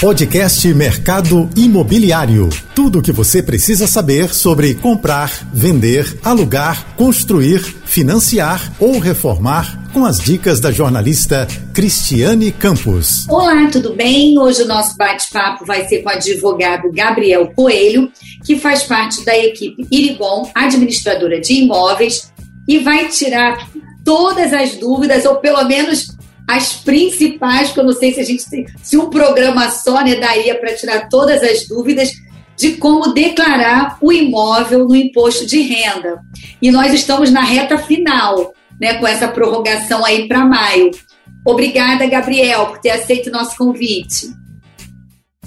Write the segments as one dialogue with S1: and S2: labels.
S1: Podcast Mercado Imobiliário. Tudo o que você precisa saber sobre comprar, vender, alugar, construir, financiar ou reformar com as dicas da jornalista Cristiane Campos.
S2: Olá, tudo bem? Hoje o nosso bate-papo vai ser com o advogado Gabriel Coelho, que faz parte da equipe Irigon, administradora de imóveis, e vai tirar todas as dúvidas, ou pelo menos as principais, porque eu não sei se a gente tem, se um programa só né, daria para tirar todas as dúvidas de como declarar o imóvel no imposto de renda. E nós estamos na reta final, né, com essa prorrogação aí para maio. Obrigada, Gabriel, por ter aceito o nosso convite.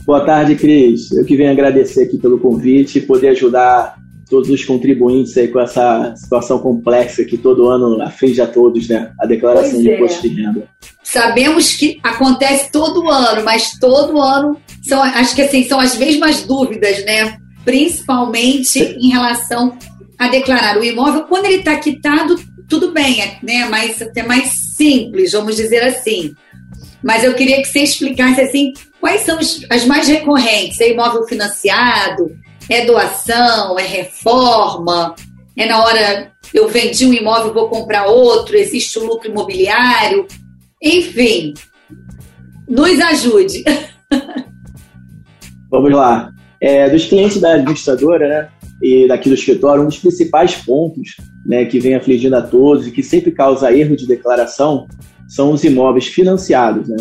S3: Boa tarde, Cris. Eu que venho agradecer aqui pelo convite e poder ajudar todos os contribuintes aí com essa situação complexa que todo ano aflige a todos, né? A declaração pois de é. imposto de renda.
S2: Sabemos que acontece todo ano, mas todo ano são, acho que assim, são as mesmas dúvidas, né? Principalmente em relação a declarar o imóvel. Quando ele está quitado, tudo bem, é, né? Mas até mais simples, vamos dizer assim. Mas eu queria que você explicasse assim quais são as mais recorrentes. É imóvel financiado? É doação? É reforma? É na hora eu vendi um imóvel, vou comprar outro? Existe o lucro imobiliário? Enfim, nos ajude.
S3: Vamos lá. É, dos clientes da administradora, né, e daqui do escritório, um dos principais pontos, né, que vem afligindo a todos e que sempre causa erro de declaração são os imóveis financiados, né?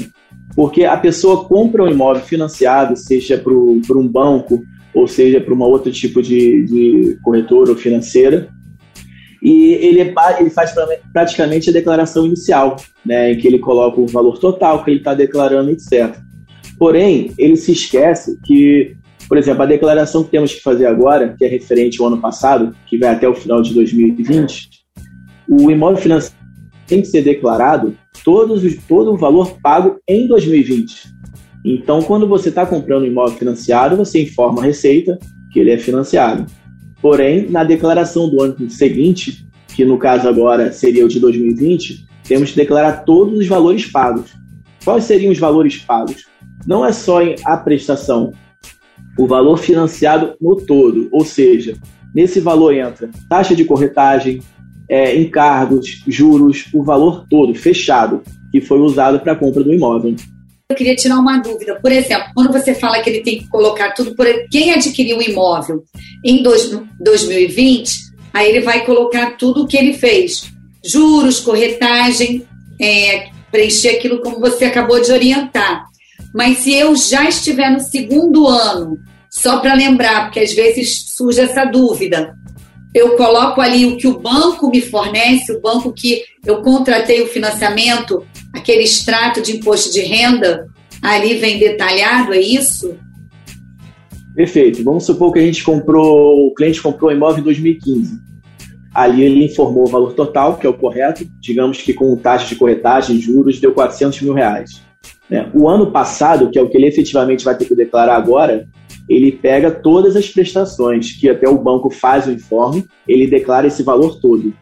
S3: Porque a pessoa compra um imóvel financiado, seja para um banco ou seja para uma outro tipo de, de corretora ou financeira, e ele, ele faz praticamente a declaração inicial, né, em que ele coloca o valor total que ele está declarando, etc. Porém, ele se esquece que, por exemplo, a declaração que temos que fazer agora, que é referente ao ano passado, que vai até o final de 2020, o imóvel financeiro tem que ser declarado todos, todo o valor pago em 2020. Então, quando você está comprando um imóvel financiado, você informa a Receita que ele é financiado. Porém, na declaração do ano seguinte, que no caso agora seria o de 2020, temos que declarar todos os valores pagos. Quais seriam os valores pagos? Não é só a prestação, o valor financiado no todo, ou seja, nesse valor entra taxa de corretagem, é, encargos, juros, o valor todo fechado que foi usado para a compra do imóvel.
S2: Eu queria tirar uma dúvida. Por exemplo, quando você fala que ele tem que colocar tudo por quem adquiriu o imóvel em dois, 2020, aí ele vai colocar tudo o que ele fez: juros, corretagem, é, preencher aquilo como você acabou de orientar. Mas se eu já estiver no segundo ano, só para lembrar, porque às vezes surge essa dúvida, eu coloco ali o que o banco me fornece, o banco que eu contratei o financiamento, aquele extrato de imposto de renda, ali vem detalhado, é isso?
S3: Perfeito. Vamos supor que a gente comprou, o cliente comprou imóvel em 2015. Ali ele informou o valor total, que é o correto, digamos que com taxa de corretagem, juros, deu 400 mil reais. Né? O ano passado, que é o que ele efetivamente vai ter que declarar agora, ele pega todas as prestações que até o banco faz o informe, ele declara esse valor todo.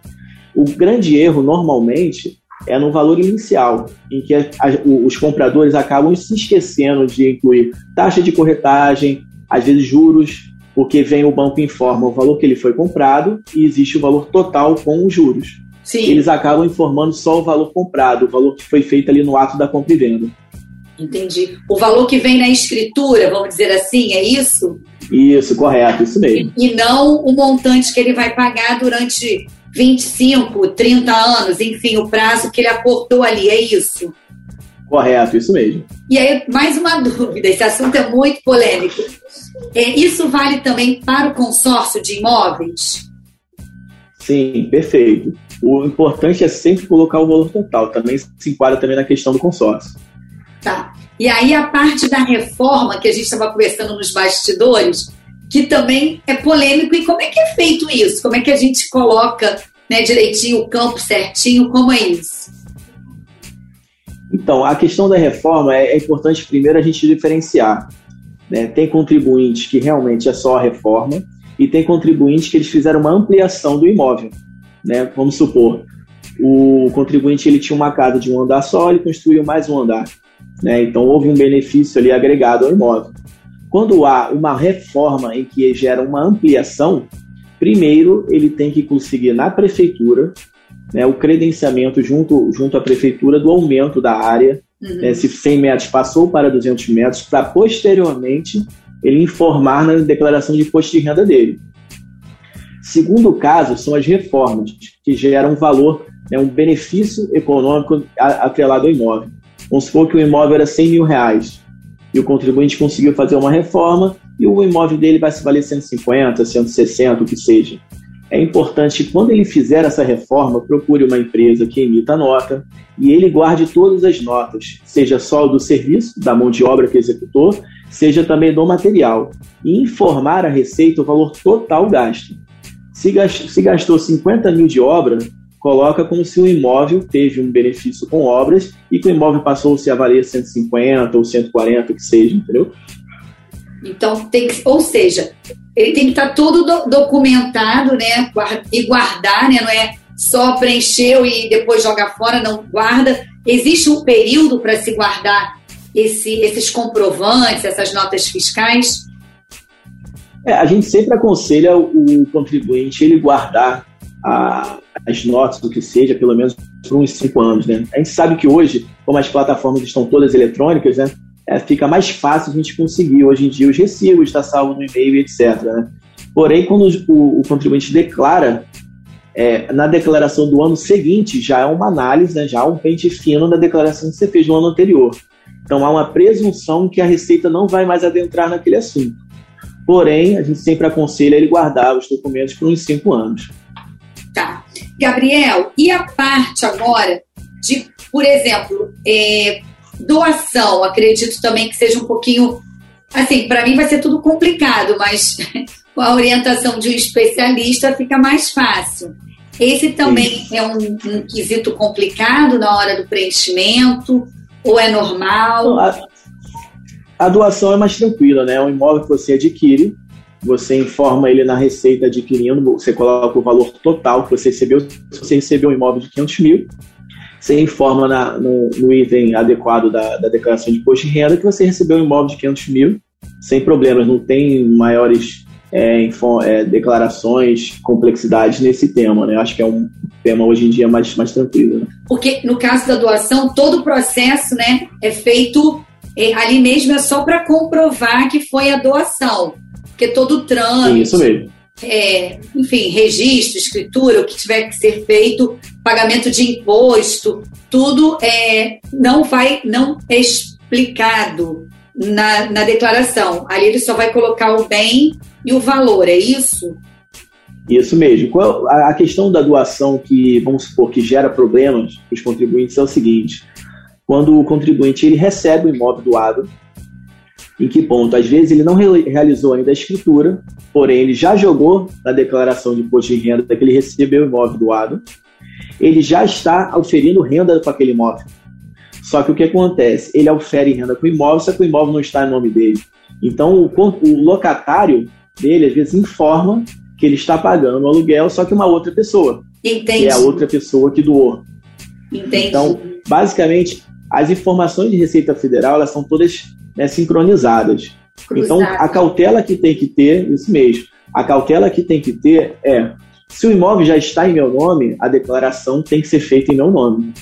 S3: O grande erro, normalmente, é no valor inicial, em que a, a, os compradores acabam se esquecendo de incluir taxa de corretagem, às vezes juros, porque vem o banco informa o valor que ele foi comprado e existe o valor total com os juros. Sim. Eles acabam informando só o valor comprado, o valor que foi feito ali no ato da compra e venda.
S2: Entendi. O valor que vem na escritura, vamos dizer assim, é isso?
S3: Isso, correto, isso mesmo.
S2: E, e não o montante que ele vai pagar durante 25, 30 anos, enfim, o prazo que ele aportou ali, é isso?
S3: Correto, isso mesmo.
S2: E aí, mais uma dúvida, esse assunto é muito polêmico. É, isso vale também para o consórcio de imóveis?
S3: Sim, perfeito. O importante é sempre colocar o valor total, também se enquadra também na questão do consórcio.
S2: Tá. E aí a parte da reforma que a gente estava conversando nos bastidores, que também é polêmico. E como é que é feito isso? Como é que a gente coloca né, direitinho o campo certinho? Como é isso?
S3: Então, a questão da reforma é, é importante primeiro a gente diferenciar. Né? Tem contribuintes que realmente é só a reforma e tem contribuintes que eles fizeram uma ampliação do imóvel. Né? Vamos supor, o contribuinte ele tinha uma casa de um andar só, ele construiu mais um andar. Né? Então houve um benefício ali agregado ao imóvel. Quando há uma reforma em que gera uma ampliação, primeiro ele tem que conseguir na prefeitura né, o credenciamento junto, junto à prefeitura do aumento da área, uhum. né, se 100 metros passou para 200 metros, para posteriormente ele informar na declaração de imposto de renda dele. Segundo caso, são as reformas, que geram valor, né, um benefício econômico atrelado ao imóvel. Vamos supor que o imóvel era 100 mil reais e o contribuinte conseguiu fazer uma reforma e o imóvel dele vai se valer 150, 160, o que seja. É importante que quando ele fizer essa reforma, procure uma empresa que emita a nota e ele guarde todas as notas, seja só do serviço, da mão de obra que executou, seja também do material, e informar a Receita o valor total gasto. Se gastou, se gastou 50 mil de obra, coloca como se o imóvel teve um benefício com obras e que o imóvel passou-se a valer 150 ou 140, que seja, entendeu?
S2: Então, tem que, ou seja, ele tem que estar todo do, documentado, né? E guardar, né? Não é só preencheu e depois joga fora, não guarda. Existe um período para se guardar esse, esses comprovantes, essas notas fiscais?
S3: É, a gente sempre aconselha o, contribuinte ele guardar a, as notas, do que seja, pelo menos por uns cinco anos. Né? A gente sabe que hoje, como as plataformas estão todas eletrônicas, né? é, fica mais fácil a gente conseguir hoje em dia os recibos, está salvo no e-mail, etc. Né? Porém, quando o, o contribuinte declara, é, na declaração do ano seguinte já é uma análise, né, já há um pente fino da declaração que você fez no ano anterior. Então há uma presunção que a Receita não vai mais adentrar naquele assunto. Porém, a gente sempre aconselha ele guardar os documentos por uns cinco anos.
S2: Gabriel, e a parte agora de, por exemplo, é, Doação, acredito também que seja um pouquinho. Assim, para mim vai ser tudo complicado, mas com a orientação de um especialista fica mais fácil. Esse também Sim. é um, um, quesito complicado na hora do preenchimento, ou é normal?
S3: A, a doação é mais tranquila, né? É um imóvel que você adquire, você informa ele na receita adquirindo, você coloca o valor total que você recebeu. Se você recebeu um imóvel de 500 mil, você informa na, no, no, item adequado da, da, declaração de imposto de renda que você recebeu um imóvel de 500 mil, sem problemas, não tem maiores é, info, é, declarações, complexidades nesse tema, né? Acho que é um tema hoje em dia mais, mais tranquilo. Né?
S2: Porque no caso da doação, todo o processo né, é feito é, ali mesmo, é só para comprovar que foi a doação. Porque todo o trâmite.
S3: Isso mesmo
S2: é, enfim, registro, escritura, o que tiver que ser feito, pagamento de imposto, tudo é, não vai, não é explicado na, na declaração. Ali ele só vai colocar o bem e o valor, é isso?
S3: Isso mesmo. A questão da doação que, vamos supor, que gera problemas para os contribuintes é o seguinte: quando o contribuinte ele recebe o imóvel doado, em que ponto? Às vezes ele não realizou ainda a escritura, porém ele já jogou na declaração de imposto de renda que ele recebeu o imóvel doado, ele já está oferindo renda para aquele imóvel. Só que o que acontece? Ele ofere renda com o imóvel, só que o imóvel não está em nome dele. Então o, o locatário dele às vezes informa que ele está pagando o aluguel, só que uma outra pessoa.
S2: Entendi.
S3: Que é a outra pessoa que doou.
S2: Entendi.
S3: Então, basicamente, as informações de Receita Federal elas são todas né, sincronizadas. Cruzado. Então, a cautela que tem que ter, isso mesmo, a cautela que tem que ter é, se o imóvel já está em meu nome, a declaração tem que ser feita em meu nome.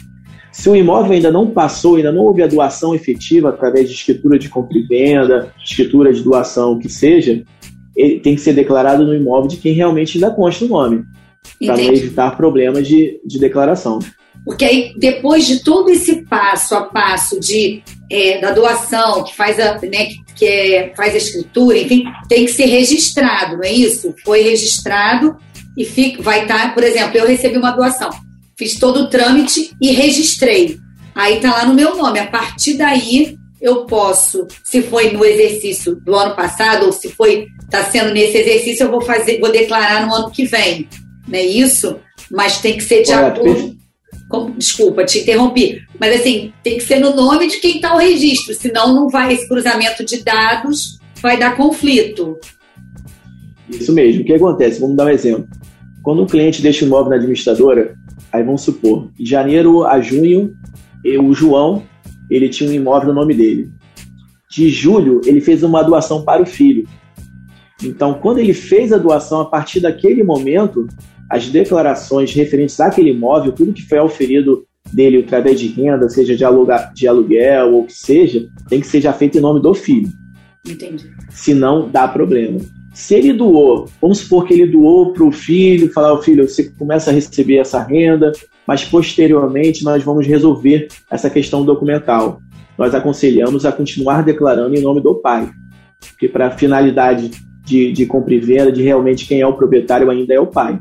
S3: Se o imóvel ainda não passou, ainda não houve a doação efetiva através de escritura de compra e venda, escritura de doação, o que seja, ele tem que ser declarado no imóvel de quem realmente ainda consta o nome, para não evitar problemas de, de declaração.
S2: Porque aí, depois de todo esse passo a passo de, é, da doação, que faz a, né, que, que é, faz a escritura, enfim, tem que ser registrado, não é isso? Foi registrado e fica, vai estar, tá, por exemplo, eu recebi uma doação, fiz todo o trâmite e registrei. Aí está lá no meu nome. A partir daí, eu posso, se foi no exercício do ano passado ou se foi está sendo nesse exercício, eu vou fazer, vou declarar no ano que vem, não é isso? Mas tem que ser de acordo como, desculpa, te interrompi, mas assim, tem que ser no nome de quem está o registro, senão não vai, esse cruzamento de dados vai dar conflito.
S3: Isso mesmo. O que acontece? Vamos dar um exemplo. Quando um cliente deixa o imóvel na administradora, aí vamos supor, de janeiro a junho, o João ele tinha um imóvel no nome dele. De julho, ele fez uma doação para o filho. Então, quando ele fez a doação, a partir daquele momento, as declarações referentes àquele imóvel, tudo que foi auferido dele através de renda, seja de, aluga, de aluguel ou o que seja, tem que ser já feito em nome do filho.
S2: Entendi.
S3: Senão dá problema. Se ele doou, vamos supor que ele doou para o filho, falar, o filho, você começa a receber essa renda, mas posteriormente nós vamos resolver essa questão documental. Nós aconselhamos a continuar declarando em nome do pai, porque para finalidade de, de compra e venda, de realmente quem é o proprietário ainda é o pai.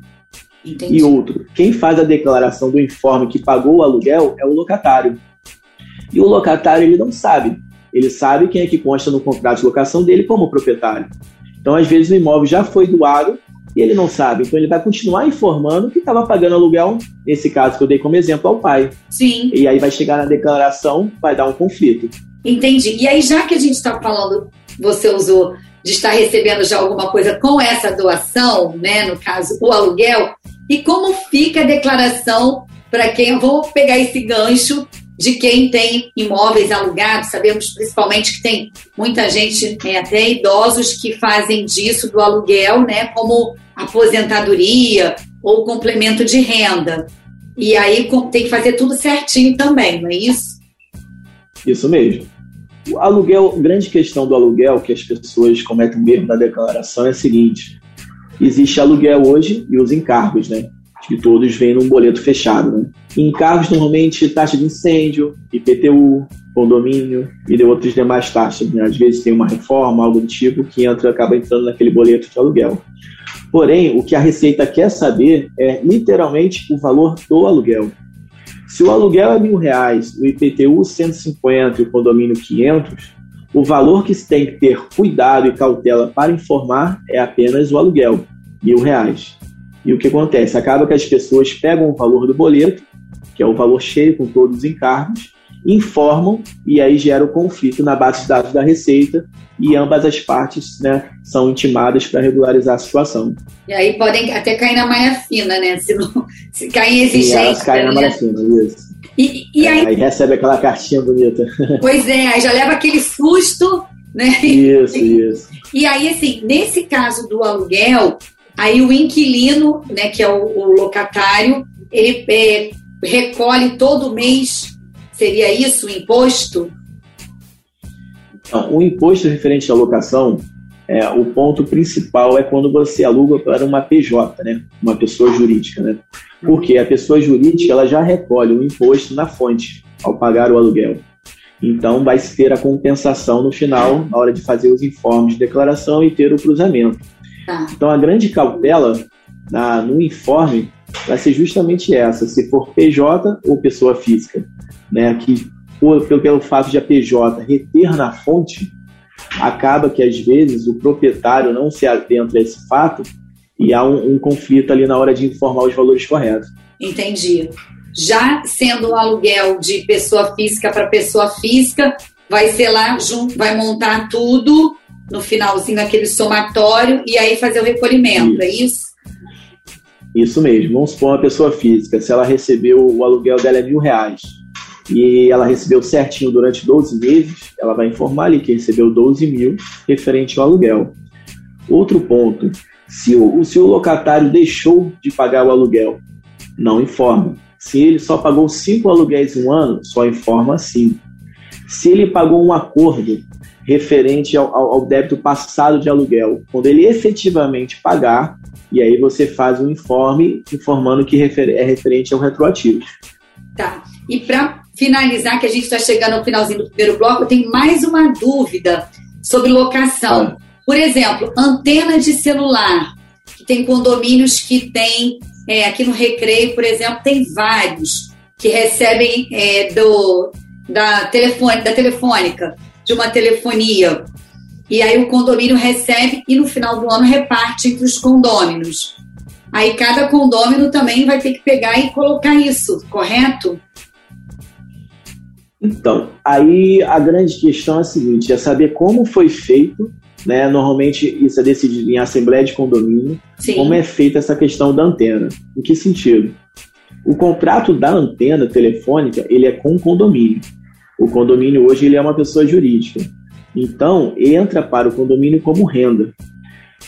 S3: Entendi. E outro, quem faz a declaração do informe que pagou o aluguel é o locatário. E o locatário ele não sabe. Ele sabe quem é que consta no contrato de locação dele como proprietário. Então, às vezes, o imóvel já foi doado e ele não sabe. Então, ele vai continuar informando que estava pagando aluguel, nesse caso que eu dei como exemplo, ao pai.
S2: Sim.
S3: E aí vai chegar na declaração, vai dar um conflito.
S2: Entendi. E aí, já que a gente está falando, você usou de estar recebendo já alguma coisa com essa doação, né, no caso, o aluguel, e como fica a declaração para quem eu vou pegar esse gancho de quem tem imóveis alugados. Sabemos principalmente que tem muita gente, né, até idosos, que fazem disso do aluguel, né, como aposentadoria ou complemento de renda. E aí tem que fazer tudo certinho também, não é isso?
S3: Isso mesmo. O aluguel, grande questão do aluguel que as pessoas cometem mesmo na declaração é a seguinte: existe aluguel hoje e os encargos, né? Que todos vêm num boleto fechado, né? Encargos normalmente taxa de incêndio, IPTU, condomínio e de outras demais taxas. Né? Às vezes tem uma reforma, algo do tipo, que entra, acaba entrando naquele boleto de aluguel. Porém, o que a Receita quer saber é literalmente o valor do aluguel. Se o aluguel é mil reais, o IPTU 150 e o condomínio 500, o valor que se tem que ter cuidado e cautela para informar é apenas o aluguel, mil reais. E o que acontece? Acaba que as pessoas pegam o valor do boleto, que é o valor cheio com todos os encargos, informam e aí gera o conflito na base de dados da Receita e ambas as partes né, são intimadas para regularizar a situação.
S2: E aí podem até cair na malha fina, né? Se, não, se cair em exigência. Sim, elas
S3: caem né? na malha fina, isso.
S2: E, e aí,
S3: aí recebe aquela cartinha bonita.
S2: Pois é, aí já leva aquele susto, né?
S3: Isso, isso.
S2: E aí, assim, nesse caso do aluguel, aí o inquilino, né, que é o, o locatário, ele é, recolhe todo mês, seria isso, o imposto?
S3: Não, o imposto referente à locação, é, o ponto principal é quando você aluga para uma PJ, né? uma pessoa jurídica. Né? Porque a pessoa jurídica ela já recolhe o imposto na fonte ao pagar o aluguel. Então, vai se ter a compensação no final, na hora de fazer os informes de declaração e ter o cruzamento. Tá. Então, a grande cautela na, no informe vai ser justamente essa: se for PJ ou pessoa física, né, que por, pelo, pelo fato de a PJ reter na fonte, acaba que às vezes o proprietário não se adentra a esse fato e há um, um conflito ali na hora de informar os valores corretos.
S2: Entendi. Já sendo o aluguel de pessoa física para pessoa física, vai ser lá, junto, vai montar tudo no finalzinho aquele somatório e aí fazer o recolhimento, é isso. é isso?
S3: Isso mesmo. Vamos supor uma pessoa física, se ela recebeu o aluguel dela é mil reais e ela recebeu certinho durante 12 meses, ela vai informar ali que recebeu 12 mil referente ao aluguel. Outro ponto, se o, se o locatário deixou de pagar o aluguel, não informa. Se ele só pagou cinco aluguéis em um ano, só informa assim. Se ele pagou um acordo referente ao, ao, débito passado de aluguel, quando ele efetivamente pagar, e aí você faz um informe informando que refer, é referente ao retroativo.
S2: Tá. E para finalizar, que a gente está chegando ao finalzinho do primeiro bloco, tenho mais uma dúvida sobre locação. Por exemplo, antena de celular, que tem condomínios que tem, é, aqui no Recreio, por exemplo, tem vários que recebem é, do, da, telefone, da telefônica, de uma telefonia. E aí o condomínio recebe e no final do ano reparte entre os condôminos. Aí cada condômino também vai ter que pegar e colocar isso, correto?
S3: Então, aí a grande questão é a seguinte: é saber como foi feito, né? Normalmente isso é decidido em assembleia de condomínio, Sim. como é feita essa questão da antena. Em que sentido? O contrato da antena telefônica ele é com o condomínio.
S4: O condomínio hoje ele é uma pessoa jurídica. Então, entra para o condomínio como renda.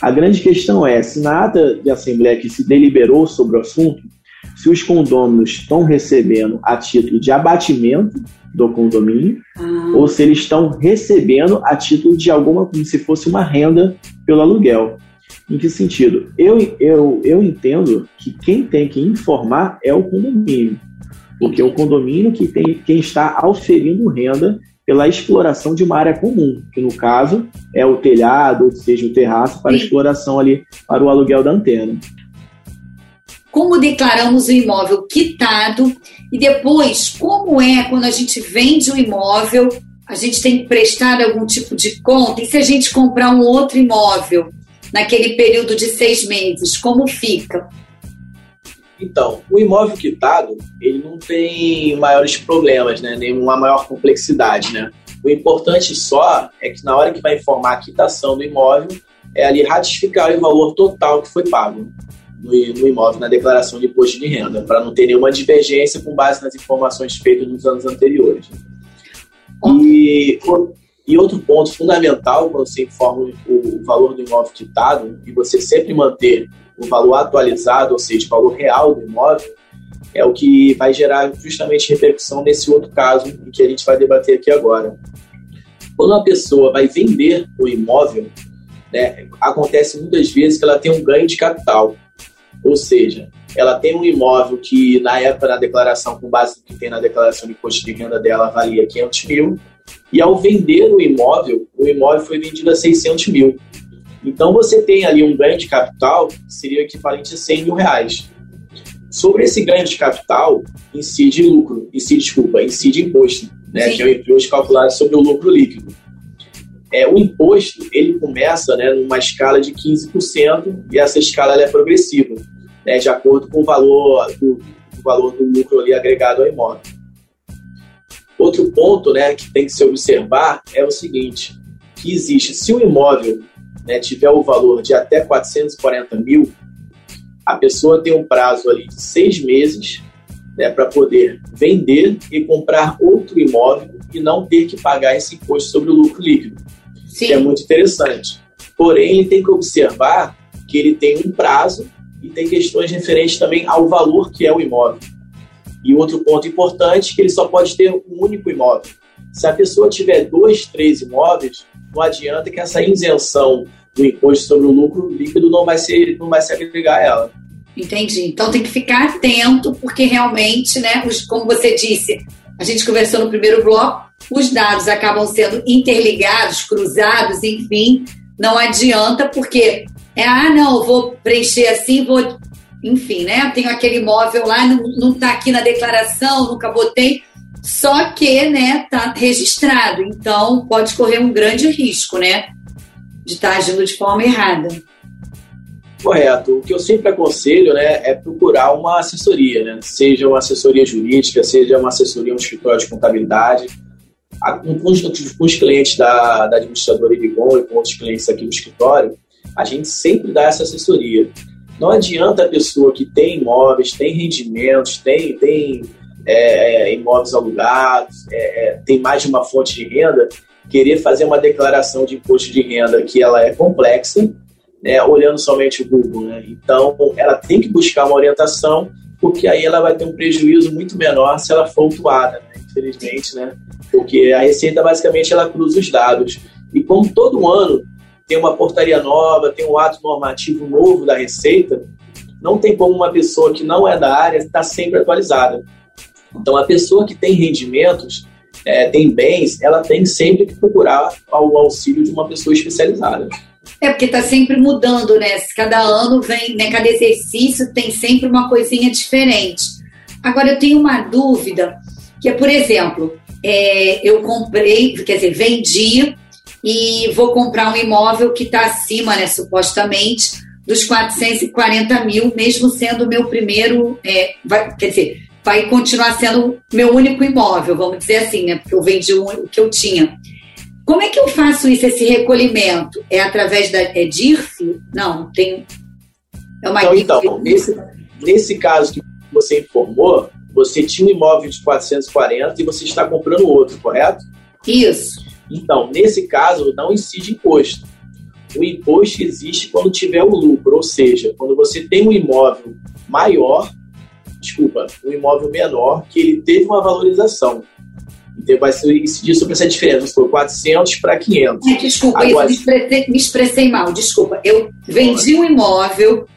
S4: A grande questão é, se na ata de assembleia que se deliberou sobre o assunto, se os condôminos estão recebendo a título de abatimento do condomínio ah. ou se eles estão recebendo a título de alguma, como se fosse uma renda pelo aluguel. Em que sentido? Eu, eu, eu entendo que quem tem que informar é o condomínio, porque é o condomínio que tem quem está auferindo renda pela exploração de uma área comum, que no caso é o telhado, ou seja, o terraço, para exploração ali para o aluguel da antena.
S2: Como declaramos o imóvel quitado e depois como é quando a gente vende o imóvel, a gente tem que prestar algum tipo de conta e se a gente comprar um outro imóvel naquele período de seis meses, como fica?
S3: Então, o imóvel quitado, ele não tem maiores problemas, né? Nenhuma maior complexidade, né? O importante só é que na hora que vai informar a quitação do imóvel, é ali ratificar o valor total que foi pago no, no imóvel na declaração de imposto de renda, para não ter nenhuma divergência com base nas informações feitas nos anos anteriores. E, e outro ponto fundamental quando você informa o, o valor do imóvel quitado e você sempre manter o valor atualizado, ou seja, o valor real do imóvel, é o que vai gerar justamente repercussão nesse outro caso em que a gente vai debater aqui agora. Quando a pessoa vai vender o imóvel, né, acontece muitas vezes que ela tem um ganho de capital, ou seja, ela tem um imóvel que na época da declaração, com base no que tem na declaração de imposto de renda dela, valia 500 mil, e ao vender o imóvel, o imóvel foi vendido a 600 mil. Então você tem ali um ganho de capital que seria equivalente a 100 mil reais. Sobre esse ganho de capital, incide lucro, incide, desculpa, incide imposto, né, que é o imposto calculado sobre o lucro líquido. É, o imposto, ele começa né, numa escala de 15% e essa escala é progressiva, né, de acordo com o valor do, o valor do lucro ali agregado ao imóvel. Outro ponto né, que tem que se observar é o seguinte, que existe, se o imóvel né, tiver o valor de até 440 mil, a pessoa tem um prazo ali de seis meses né, para poder vender e comprar outro imóvel e não ter que pagar esse imposto sobre o lucro líquido. Sim. Que é muito interessante. Porém, ele tem que observar que ele tem um prazo e tem questões referentes também ao valor que é o imóvel. E outro ponto importante que ele só pode ter um único imóvel. Se a pessoa tiver dois, três imóveis, não adianta que essa isenção do imposto sobre o lucro líquido não vai ser, não vai se agregar a ela.
S2: Entendi. Então tem que ficar atento, porque realmente, né, os, como você disse, a gente conversou no primeiro bloco, os dados acabam sendo interligados, cruzados, enfim, não adianta, porque é, ah, não, vou preencher assim, vou. Enfim, né? Tenho aquele imóvel lá, não está aqui na declaração, nunca botei. Só que, né, tá registrado. Então, pode correr um grande risco, né? De estar tá agindo de forma errada.
S3: Correto. O que eu sempre aconselho né, é procurar uma assessoria, né? seja uma assessoria jurídica, seja uma assessoria, um escritório de contabilidade. Com os, com os clientes da, da administradora Irigon e com outros clientes aqui do escritório, a gente sempre dá essa assessoria. Não adianta a pessoa que tem imóveis, tem rendimentos, tem, tem é, é, imóveis alugados, é, é, tem mais de uma fonte de renda, querer fazer uma declaração de imposto de renda que ela é complexa, né, olhando somente o Google. Né? Então, ela tem que buscar uma orientação, porque aí ela vai ter um prejuízo muito menor se ela for autuada, né? infelizmente, né? porque a Receita basicamente ela cruza os dados. E como todo ano tem uma portaria nova, tem um ato normativo novo da Receita, não tem como uma pessoa que não é da área estar sempre atualizada. Então, a pessoa que tem rendimentos, é, tem bens, ela tem sempre que procurar o auxílio de uma pessoa especializada.
S2: É porque está sempre mudando, né? Cada ano vem, né? Cada exercício tem sempre uma coisinha diferente. Agora eu tenho uma dúvida, que é, por exemplo, é, eu comprei, quer dizer, vendi e vou comprar um imóvel que está acima, né, supostamente, dos 440 mil, mesmo sendo o meu primeiro, é, vai, quer dizer, vai continuar sendo meu único imóvel, vamos dizer assim, né? Porque eu vendi o que eu tinha. Como é que eu faço isso, esse recolhimento? É através da é DIRF? Não, tem.
S3: É uma então, então nesse, nesse caso que você informou, você tinha um imóvel de 440 e você está comprando outro, correto?
S2: Isso.
S3: Então, nesse caso, não incide imposto. O imposto existe quando tiver o lucro, ou seja, quando você tem um imóvel maior, desculpa, um imóvel menor, que ele teve uma valorização. Então, vai incidir sobre essa diferença, foi 400 para 500.
S2: É, desculpa, Agora, isso, me, expressei, me expressei mal, desculpa. Eu vendi um imóvel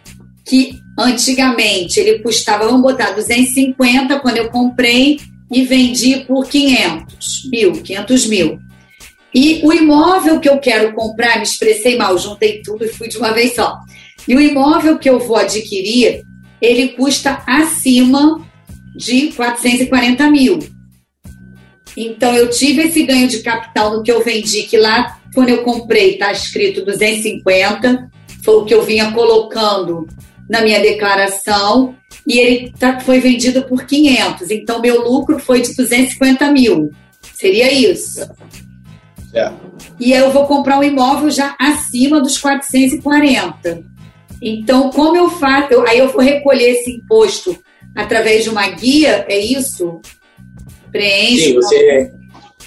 S2: que antigamente ele custava, vamos botar, 250 quando eu comprei e vendi por 500 mil, 500 mil. E o imóvel que eu quero comprar, me expressei mal, juntei tudo e fui de uma vez só. E o imóvel que eu vou adquirir, ele custa acima de 440 mil. Então, eu tive esse ganho de capital no que eu vendi, que lá, quando eu comprei, está escrito 250, foi o que eu vinha colocando na minha declaração, e ele tá, foi vendido por 500. Então, meu lucro foi de 250 mil. Seria isso.
S3: É.
S2: E eu vou comprar um imóvel já acima dos 440. Então, como eu faço? Eu, aí eu vou recolher esse imposto através de uma guia, é isso? Preenche.
S3: Sim, você.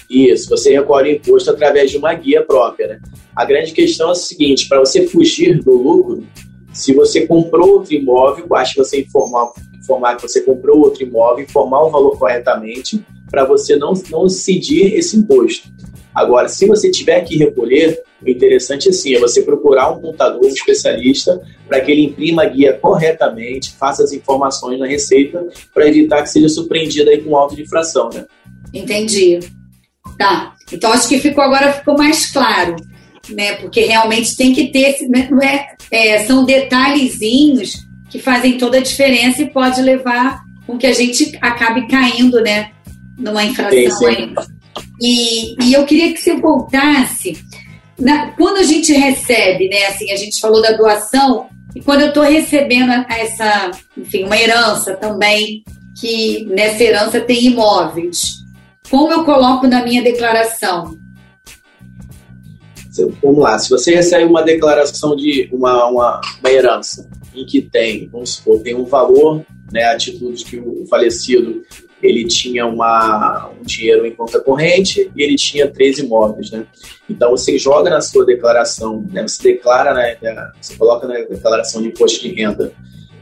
S3: Isso, você recolhe o imposto através de uma guia própria. Né? A grande questão é a seguinte: para você fugir do lucro, se você comprou outro imóvel, acho que você informar, informar que você comprou outro imóvel, informar o valor corretamente, para você não, não incidir esse imposto. Agora, se você tiver que recolher, o interessante é sim, é você procurar um contador, um especialista, para que ele imprima a guia corretamente, faça as informações na receita, para evitar que seja surpreendido aí com auto de infração, né?
S2: Entendi. Tá. Então acho que ficou agora ficou mais claro, né? Porque realmente tem que ter esse, né, não é, é, são detalhezinhos que fazem toda a diferença e pode levar com que a gente acabe caindo, né? Numa infração. Sim, sim. E, e eu queria que você voltasse. Na, quando a gente recebe, né, assim, a gente falou da doação, e quando eu estou recebendo essa, enfim, uma herança também, que nessa herança tem imóveis, como eu coloco na minha declaração?
S3: Vamos lá, se você recebe uma declaração de uma, uma, uma herança em que tem, vamos supor, tem um valor, né, a título de que o falecido ele tinha uma, um dinheiro em conta corrente e ele tinha três imóveis, né? Então você joga na sua declaração, né? Você declara, né? Você coloca na declaração de imposto de renda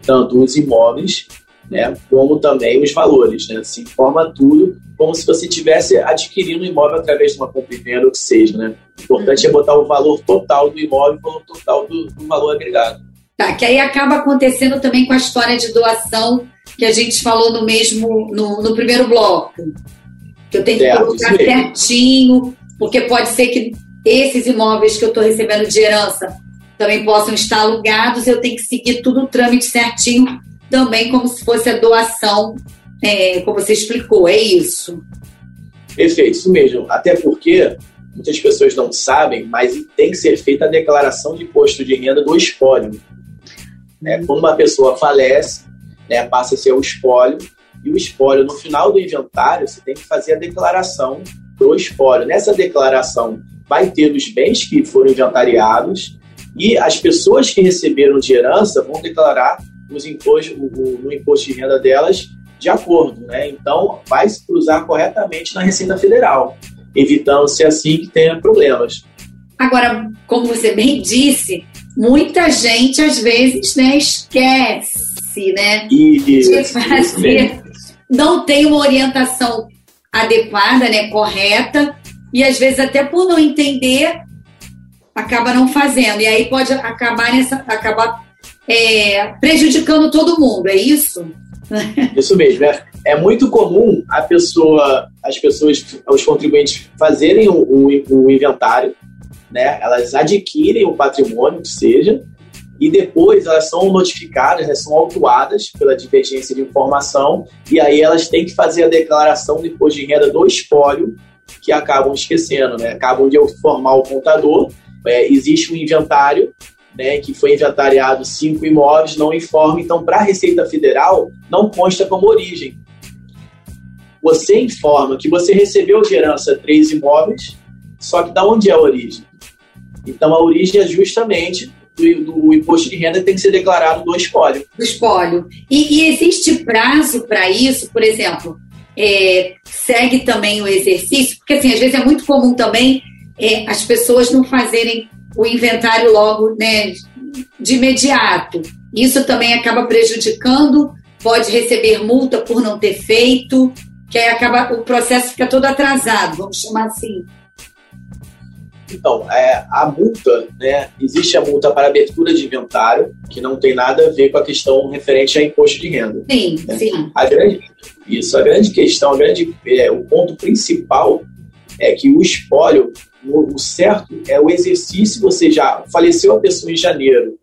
S3: tanto os imóveis, né? Como também os valores, né? Se informa tudo como se você tivesse adquirindo um imóvel através de uma compra e venda, ou que seja, né? O importante é botar o valor total do imóvel e o valor total do, do valor agregado.
S2: Tá, que aí acaba acontecendo também com a história de doação que a gente falou no mesmo no, no primeiro bloco. Que eu tenho que certo, colocar certinho, porque pode ser que esses imóveis que eu estou recebendo de herança também possam estar alugados, eu tenho que seguir tudo o trâmite certinho, também como se fosse a doação, é, como você explicou, é isso.
S3: Perfeito, isso mesmo. Até porque muitas pessoas não sabem, mas tem que ser feita a declaração de imposto de renda do espólio. Né? Quando uma pessoa falece, né, passa a ser o espólio, e o espólio, no final do inventário, você tem que fazer a declaração do espólio. Nessa declaração vai ter os bens que foram inventariados e as pessoas que receberam de herança vão declarar os impostos, no imposto de renda delas de acordo. Né? Então, vai se cruzar corretamente na Receita Federal, evitando-se assim que tenha problemas.
S2: Agora, como você bem disse, muita gente às vezes né, esquece né?
S3: Isso,
S2: de fazer, não tem uma orientação adequada, né, correta, e às vezes até por não entender acaba não fazendo e aí pode acabar nessa acabar é, prejudicando todo mundo, é isso?
S3: Isso mesmo. É, é muito comum a pessoa, as pessoas, os contribuintes fazerem o, o, o inventário, né? Elas adquirem o patrimônio que seja e depois elas são notificadas, né, são autuadas pela divergência de informação, e aí elas têm que fazer a declaração imposto de renda do espólio, que acabam esquecendo, né? Acabam de formar o contador, é, existe um inventário, né, que foi inventariado cinco imóveis, não informa, então para a Receita Federal não consta como origem. Você informa que você recebeu de herança três imóveis, só que da onde é a origem? Então a origem é justamente do, do, imposto de renda tem que ser declarado do espólio.
S2: Do espólio. E, e existe prazo para isso? Por exemplo, é, segue também o exercício? Porque, assim, às vezes é muito comum também é, as pessoas não fazerem o inventário logo, né, de imediato. Isso também acaba prejudicando, pode receber multa por não ter feito, que aí acaba, o processo fica todo atrasado, vamos chamar assim.
S3: Então, é, a multa, né? Existe a multa para abertura de inventário, que não tem nada a ver com a questão referente a imposto de renda.
S2: Sim, né? sim.
S3: A grande, isso, a grande questão, a grande, é, o ponto principal é que o espólio, o, o certo é o exercício, você já faleceu a pessoa em janeiro,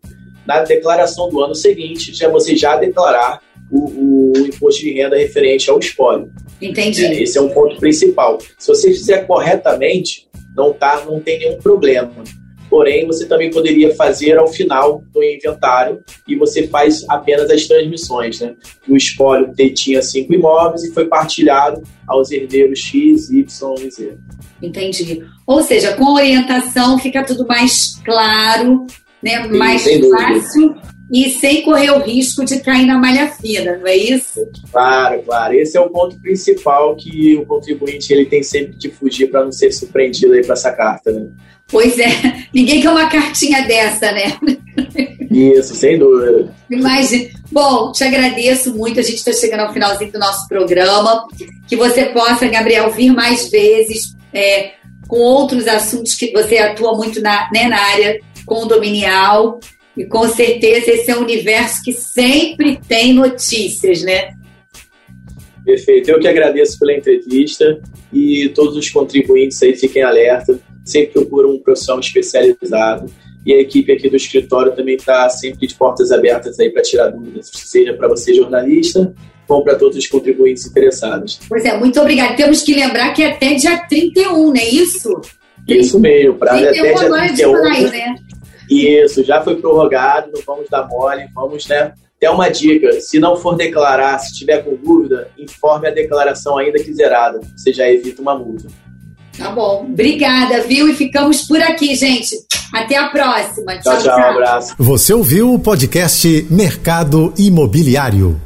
S3: na declaração do ano seguinte, já você já declarar o, o imposto de renda referente ao espólio.
S2: Entendi.
S3: Esse é um ponto principal. Se você fizer corretamente, não, tá, não tem nenhum problema. Porém, você também poderia fazer ao final do inventário e você faz apenas as transmissões, né? O espólio tinha cinco imóveis e foi partilhado aos herdeiros X, Y e Z.
S2: Entendi. Ou seja, com orientação fica tudo mais claro, né? Sim, mais fácil e sem correr o risco de cair na malha fina, não é isso?
S3: Claro, claro. Esse é o ponto principal que o contribuinte ele tem sempre que fugir para não ser surpreendido aí com essa carta, né?
S2: Pois é, ninguém quer uma cartinha dessa, né?
S3: Isso, sem dúvida.
S2: Imagina. Bom, te agradeço muito. A gente está chegando ao finalzinho do nosso programa. Que você possa, Gabriel, vir mais vezes é, com outros assuntos que você atua muito na, né, na área condominial. E com certeza esse é um universo que sempre tem notícias, né?
S3: Perfeito. Eu que agradeço pela entrevista e todos os contribuintes aí fiquem alerta. Sempre procuram um profissional especializado. E a equipe aqui do escritório também está sempre de portas abertas aí para tirar dúvidas, seja para você jornalista, como para todos os contribuintes interessados.
S2: Pois é, muito obrigada. Temos que lembrar que é até dia 31, não é isso?
S3: Isso mesmo, para até dia 31.
S2: De maio, né?
S3: Isso, já foi prorrogado, não vamos dar mole, vamos, né? Até uma dica, se não for declarar, se tiver com dúvida, informe a declaração ainda que zerada, você já evita uma multa.
S2: Tá bom, obrigada, viu? E ficamos por aqui, gente. Até a próxima.
S3: Tchau, tchau, tchau. Um abraço.
S1: Você ouviu o podcast Mercado Imobiliário.